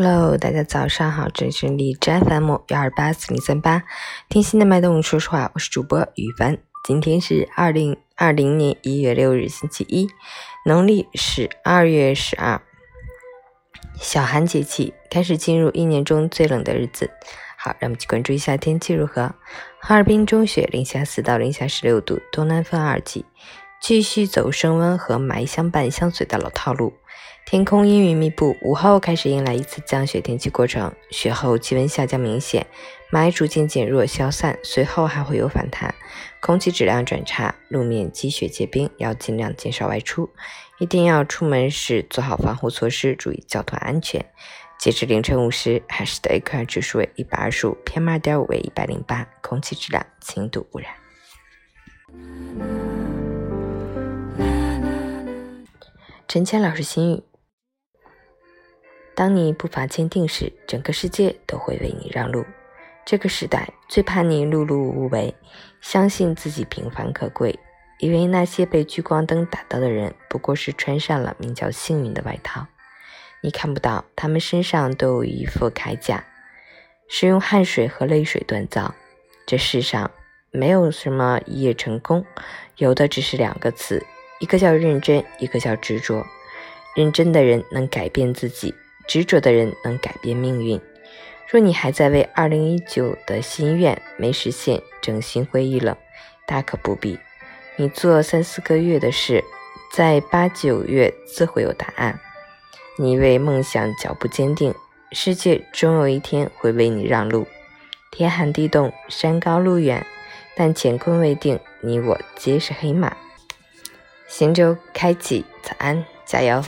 Hello，大家早上好，这里是荔枝 FM 幺二八四零三八，听心的脉动，说实话，我是主播雨帆。今天是二零二零年一月六日，星期一，农历是二月十二，小寒节气开始进入一年中最冷的日子。好，让我们去关注一下天气如何。哈尔滨中雪，零下四到零下十六度，东南风二级，继续走升温和霾相伴相随的老套路。天空阴云密布，午后开始迎来一次降雪天气过程。雪后气温下降明显，霾逐渐减弱消散，随后还会有反弹。空气质量转差，路面积雪结冰，要尽量减少外出。一定要出门时做好防护措施，注意交通安全。截至凌晨五时，海市的 AQI 指数为一百二十五，PM 二点五为一百零八，空气质量轻度污染。陈谦老师心语。当你步伐坚定时，整个世界都会为你让路。这个时代最怕你碌碌无为，相信自己平凡可贵，以为那些被聚光灯打到的人不过是穿上了名叫幸运的外套。你看不到他们身上都有一副铠甲，是用汗水和泪水锻造。这世上没有什么一夜成功，有的只是两个词，一个叫认真，一个叫执着。认真的人能改变自己。执着的人能改变命运。若你还在为二零一九的心愿没实现正心灰意冷，大可不必。你做三四个月的事，在八九月自会有答案。你为梦想脚步坚定，世界终有一天会为你让路。天寒地冻，山高路远，但乾坤未定，你我皆是黑马。行舟开启，早安，加油！